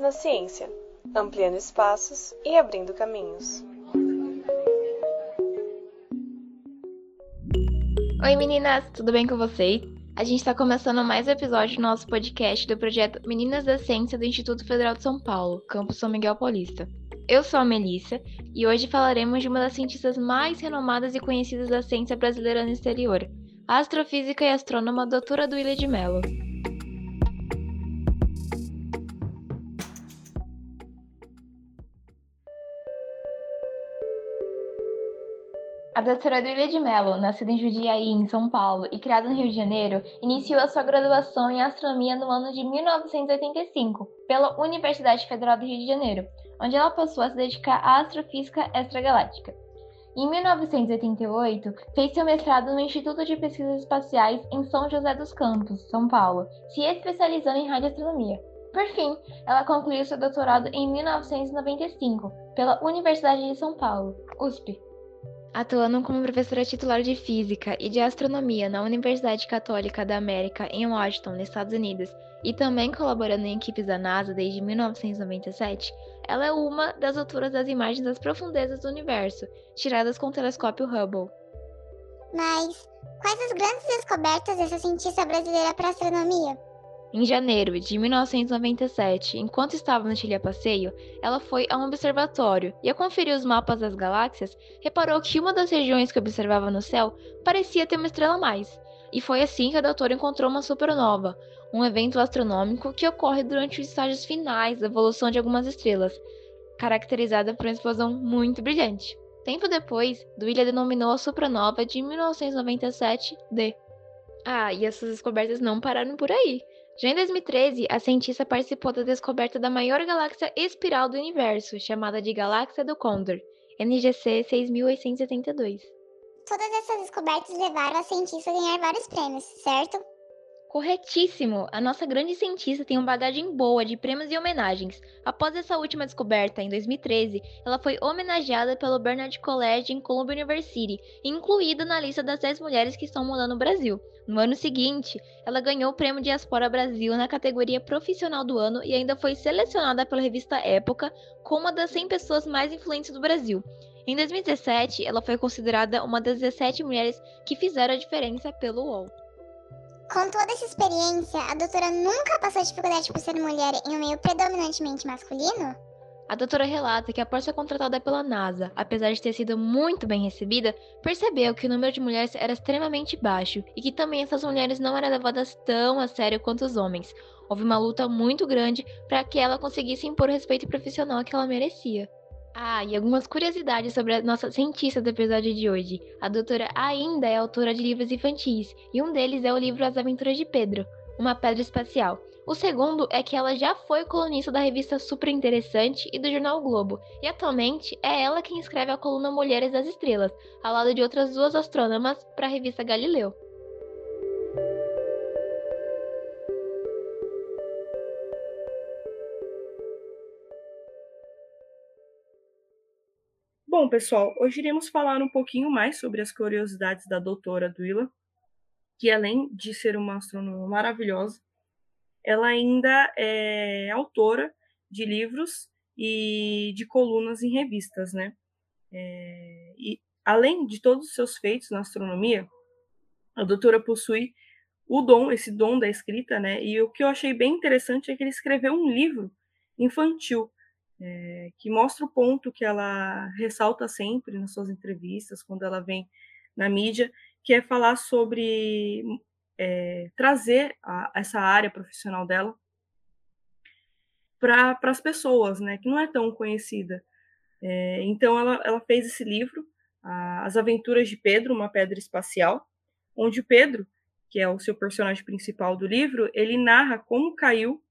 Na Ciência, ampliando espaços e abrindo caminhos. Oi meninas, tudo bem com vocês? A gente está começando mais um episódio do nosso podcast do projeto Meninas da Ciência do Instituto Federal de São Paulo, campus São Miguel Paulista. Eu sou a Melissa e hoje falaremos de uma das cientistas mais renomadas e conhecidas da ciência brasileira no exterior, a astrofísica e astrônoma doutora Duília de Mello. A doutora Duília de Mello, nascida em Judiaí, em São Paulo, e criada no Rio de Janeiro, iniciou a sua graduação em astronomia no ano de 1985, pela Universidade Federal do Rio de Janeiro, onde ela passou a se dedicar à astrofísica extragaláctica. Em 1988, fez seu mestrado no Instituto de Pesquisas Espaciais em São José dos Campos, São Paulo, se especializando em radioastronomia. Por fim, ela concluiu seu doutorado em 1995 pela Universidade de São Paulo, USP atuando como professora titular de Física e de Astronomia na Universidade Católica da América em Washington, nos Estados Unidos, e também colaborando em equipes da NASA desde 1997, ela é uma das autoras das imagens das profundezas do universo, tiradas com o telescópio Hubble. Mas quais as grandes descobertas dessa cientista brasileira para astronomia? Em janeiro de 1997, enquanto estava no Chile a passeio, ela foi a um observatório e, ao conferir os mapas das galáxias, reparou que uma das regiões que observava no céu parecia ter uma estrela a mais. E foi assim que a doutora encontrou uma supernova, um evento astronômico que ocorre durante os estágios finais da evolução de algumas estrelas, caracterizada por uma explosão muito brilhante. Tempo depois, Duília denominou a supernova de 1997 D. Ah, e essas descobertas não pararam por aí. Já em 2013, a cientista participou da descoberta da maior galáxia espiral do universo, chamada de Galáxia do Condor, NGC 6872. Todas essas descobertas levaram a cientista a ganhar vários prêmios, certo? Corretíssimo! A nossa grande cientista tem uma bagagem boa de prêmios e homenagens. Após essa última descoberta, em 2013, ela foi homenageada pelo Bernard College em Columbia University incluída na lista das 10 mulheres que estão mudando o Brasil. No ano seguinte, ela ganhou o prêmio Diaspora Brasil na categoria Profissional do Ano e ainda foi selecionada pela revista Época como uma das 100 pessoas mais influentes do Brasil. Em 2017, ela foi considerada uma das 17 mulheres que fizeram a diferença pelo UOL. Com toda essa experiência, a doutora nunca passou dificuldade por ser mulher em um meio predominantemente masculino? A doutora relata que após ser contratada pela NASA, apesar de ter sido muito bem recebida, percebeu que o número de mulheres era extremamente baixo e que também essas mulheres não eram levadas tão a sério quanto os homens. Houve uma luta muito grande para que ela conseguisse impor o respeito profissional que ela merecia. Ah, e algumas curiosidades sobre a nossa cientista do episódio de hoje. A doutora ainda é autora de livros infantis, e um deles é o livro As Aventuras de Pedro, uma pedra espacial. O segundo é que ela já foi colunista da revista Super Interessante e do jornal Globo, e atualmente é ela quem escreve a coluna Mulheres das Estrelas, ao lado de outras duas astrônomas, para a revista Galileu. Bom, pessoal, hoje iremos falar um pouquinho mais sobre as curiosidades da doutora Duila, que além de ser uma astrônoma maravilhosa, ela ainda é autora de livros e de colunas em revistas, né? É, e além de todos os seus feitos na astronomia, a doutora possui o dom, esse dom da escrita, né? E o que eu achei bem interessante é que ele escreveu um livro infantil é, que mostra o ponto que ela ressalta sempre nas suas entrevistas, quando ela vem na mídia, que é falar sobre é, trazer a, essa área profissional dela para as pessoas, né, que não é tão conhecida. É, então, ela, ela fez esse livro, As Aventuras de Pedro, uma pedra espacial, onde Pedro, que é o seu personagem principal do livro, ele narra como caiu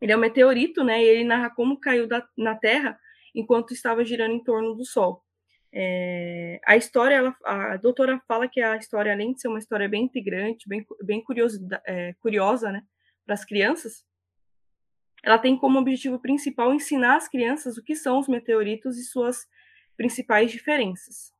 ele é um meteorito, né? E ele narra como caiu da, na Terra enquanto estava girando em torno do Sol. É, a história, ela, a doutora fala que a história, além de ser uma história bem integrante, bem, bem curiosa, é, curiosa né, para as crianças, ela tem como objetivo principal ensinar as crianças o que são os meteoritos e suas principais diferenças.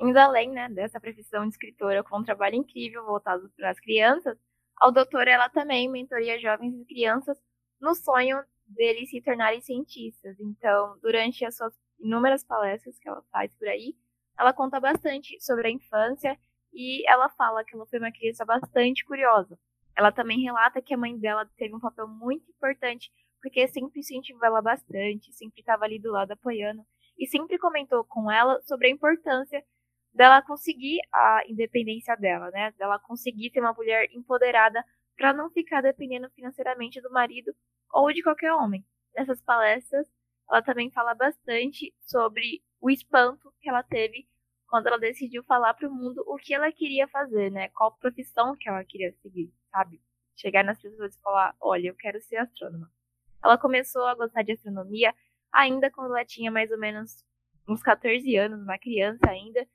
Indo além né, dessa profissão de escritora com um trabalho incrível voltado para as crianças, a doutora ela também mentoria jovens e crianças no sonho deles se tornarem cientistas. Então, durante as suas inúmeras palestras que ela faz por aí, ela conta bastante sobre a infância e ela fala que ela foi uma criança bastante curiosa. Ela também relata que a mãe dela teve um papel muito importante, porque sempre incentivou ela bastante, sempre estava ali do lado apoiando e sempre comentou com ela sobre a importância dela conseguir a independência dela, né? Dela conseguir ser uma mulher empoderada para não ficar dependendo financeiramente do marido ou de qualquer homem. Nessas palestras, ela também fala bastante sobre o espanto que ela teve quando ela decidiu falar para o mundo o que ela queria fazer, né? Qual profissão que ela queria seguir, sabe? Chegar nas pessoas e falar: "Olha, eu quero ser astrônoma". Ela começou a gostar de astronomia ainda quando ela tinha mais ou menos uns 14 anos, uma criança ainda,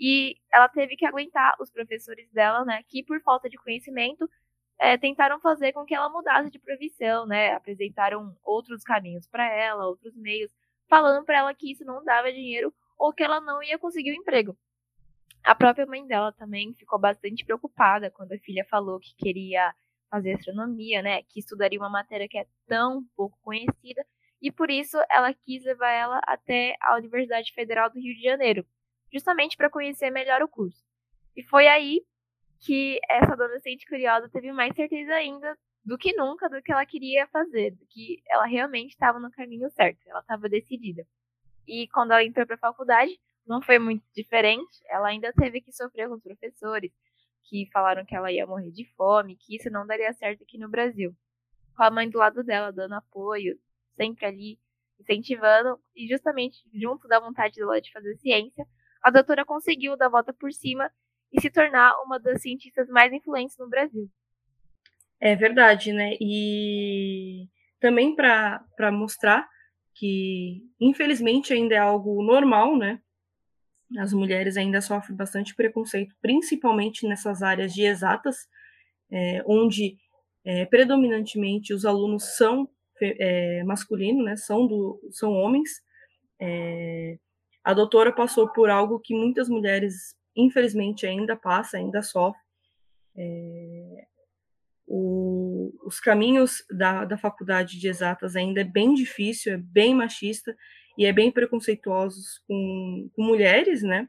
e ela teve que aguentar os professores dela, né, que por falta de conhecimento é, tentaram fazer com que ela mudasse de profissão, né, apresentaram outros caminhos para ela, outros meios, falando para ela que isso não dava dinheiro ou que ela não ia conseguir o um emprego. A própria mãe dela também ficou bastante preocupada quando a filha falou que queria fazer astronomia, né, que estudaria uma matéria que é tão pouco conhecida e por isso ela quis levar ela até a Universidade Federal do Rio de Janeiro, justamente para conhecer melhor o curso. E foi aí que essa adolescente curiosa teve mais certeza ainda do que nunca do que ela queria fazer, do que ela realmente estava no caminho certo, ela estava decidida. E quando ela entrou para a faculdade, não foi muito diferente, ela ainda teve que sofrer com os professores, que falaram que ela ia morrer de fome, que isso não daria certo aqui no Brasil. Com a mãe do lado dela, dando apoio, sempre ali incentivando, e justamente junto da vontade dela de fazer ciência, a doutora conseguiu dar a volta por cima e se tornar uma das cientistas mais influentes no Brasil. É verdade, né? E também para mostrar que, infelizmente, ainda é algo normal, né? As mulheres ainda sofrem bastante preconceito, principalmente nessas áreas de exatas, é, onde é, predominantemente os alunos são é, masculino, né? São, do, são homens. É, a doutora passou por algo que muitas mulheres, infelizmente, ainda passam, ainda sofrem. É, o, os caminhos da, da faculdade de exatas ainda é bem difícil, é bem machista e é bem preconceituosos com, com mulheres, né?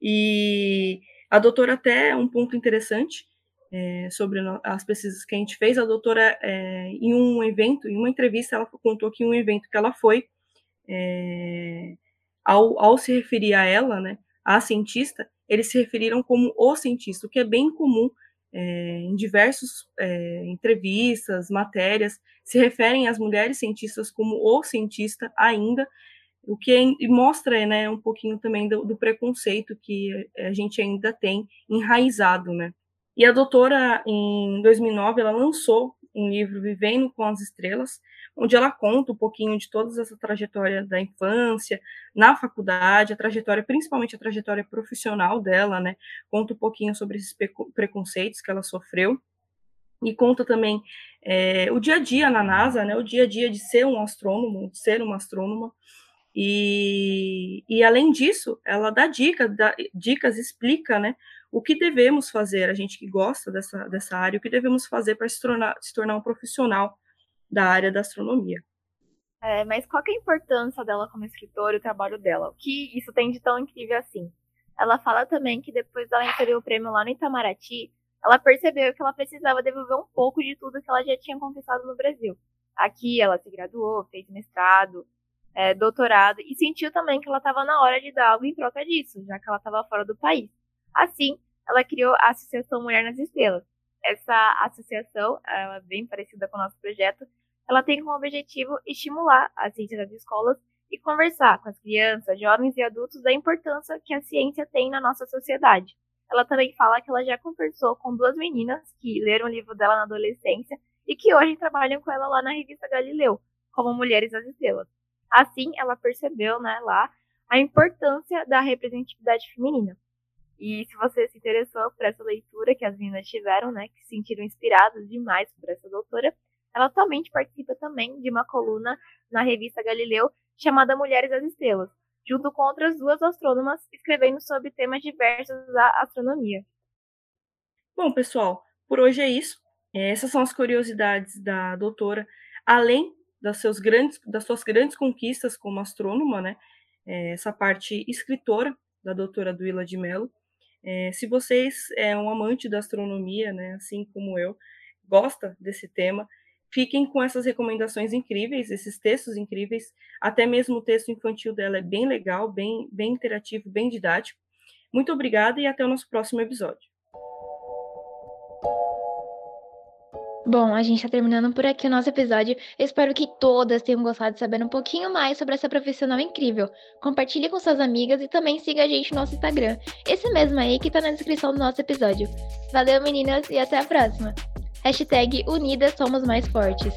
E a doutora até um ponto interessante é, sobre as pesquisas que a gente fez, a doutora, é, em um evento, em uma entrevista, ela contou que em um evento que ela foi, é, ao, ao, se referir a ela, né, a cientista, eles se referiram como o cientista, o que é bem comum é, em diversas é, entrevistas, matérias, se referem às mulheres cientistas como o cientista ainda, o que é, mostra né, um pouquinho também do, do preconceito que a gente ainda tem enraizado, né? E a doutora, em 2009, ela lançou um livro Vivendo com as Estrelas, onde ela conta um pouquinho de toda essa trajetória da infância, na faculdade, a trajetória, principalmente a trajetória profissional dela, né? Conta um pouquinho sobre esses preconceitos que ela sofreu e conta também é, o dia a dia na NASA, né? O dia a dia de ser um astrônomo, de ser uma astrônoma. E, e além disso, ela dá, dica, dá dicas, explica, né? o que devemos fazer, a gente que gosta dessa, dessa área, o que devemos fazer para se tornar, se tornar um profissional da área da astronomia. É, mas qual é a importância dela como escritora e o trabalho dela? O que isso tem de tão incrível assim? Ela fala também que depois dela receber o prêmio lá no Itamaraty, ela percebeu que ela precisava devolver um pouco de tudo que ela já tinha conquistado no Brasil. Aqui ela se graduou, fez mestrado, é, doutorado e sentiu também que ela estava na hora de dar algo em troca disso, já que ela estava fora do país. Assim, ela criou a Associação Mulher nas Estrelas. Essa associação, ela é bem parecida com o nosso projeto, ela tem como objetivo estimular a ciência das escolas e conversar com as crianças, jovens e adultos da importância que a ciência tem na nossa sociedade. Ela também fala que ela já conversou com duas meninas que leram o livro dela na adolescência e que hoje trabalham com ela lá na revista Galileu, como Mulheres das Estrelas. Assim, ela percebeu né, lá a importância da representatividade feminina. E se você se interessou por essa leitura que as meninas tiveram, né, que se sentiram inspiradas demais por essa doutora, ela atualmente participa também de uma coluna na revista Galileu chamada Mulheres das Estrelas, junto com outras duas astrônomas escrevendo sobre temas diversos da astronomia. Bom, pessoal, por hoje é isso. É, essas são as curiosidades da doutora. além das, seus grandes, das suas grandes conquistas como astrônoma, né? É, essa parte escritora da doutora Duila de Mello. É, se vocês é um amante da astronomia, né, assim como eu, gosta desse tema, fiquem com essas recomendações incríveis, esses textos incríveis. Até mesmo o texto infantil dela é bem legal, bem, bem interativo, bem didático. Muito obrigada e até o nosso próximo episódio. Bom, a gente está terminando por aqui o nosso episódio. Espero que todas tenham gostado de saber um pouquinho mais sobre essa profissional incrível. Compartilhe com suas amigas e também siga a gente no nosso Instagram. Esse mesmo aí que está na descrição do nosso episódio. Valeu, meninas, e até a próxima. Hashtag Unidas Somos Mais Fortes.